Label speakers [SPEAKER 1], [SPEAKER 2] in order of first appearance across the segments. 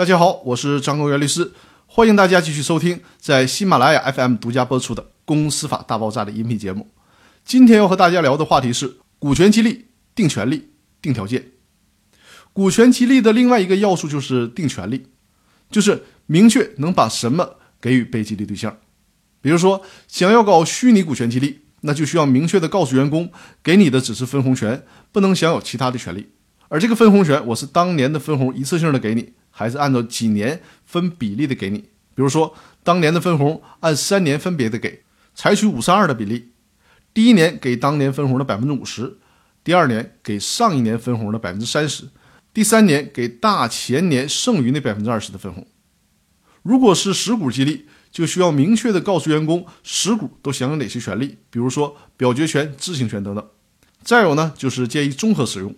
[SPEAKER 1] 大家好，我是张公元律师，欢迎大家继续收听在喜马拉雅 FM 独家播出的《公司法大爆炸》的音频节目。今天要和大家聊的话题是股权激励、定权利、定条件。股权激励的另外一个要素就是定权利，就是明确能把什么给予被激励对象。比如说，想要搞虚拟股权激励，那就需要明确的告诉员工，给你的只是分红权，不能享有其他的权利。而这个分红权，我是当年的分红一次性的给你。还是按照几年分比例的给你，比如说当年的分红按三年分别的给，采取五三二的比例，第一年给当年分红的百分之五十，第二年给上一年分红的百分之三十，第三年给大前年剩余那百分之二十的分红。如果是实股激励，就需要明确的告诉员工实股都享有哪些权利，比如说表决权、知情权等等。再有呢，就是建议综合使用，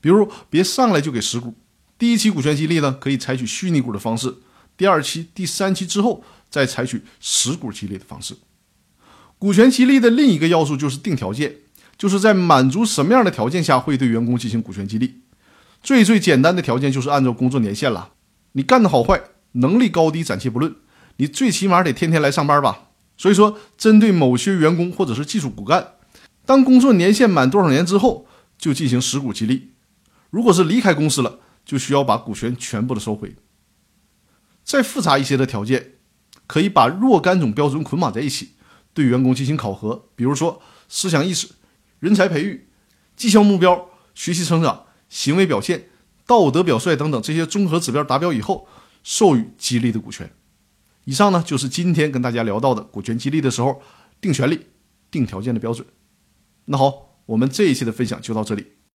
[SPEAKER 1] 比如别上来就给实股。第一期股权激励呢，可以采取虚拟股的方式；第二期、第三期之后再采取实股激励的方式。股权激励的另一个要素就是定条件，就是在满足什么样的条件下会对员工进行股权激励。最最简单的条件就是按照工作年限了，你干的好坏、能力高低暂且不论，你最起码得天天来上班吧。所以说，针对某些员工或者是技术骨干，当工作年限满多少年之后，就进行实股激励。如果是离开公司了，就需要把股权全部的收回。再复杂一些的条件，可以把若干种标准捆绑在一起，对员工进行考核。比如说思想意识、人才培育、绩效目标、学习成长、行为表现、道德表率等等这些综合指标达标以后，授予激励的股权。以上呢就是今天跟大家聊到的股权激励的时候定权利、定条件的标准。那好，我们这一期的分享就到这里。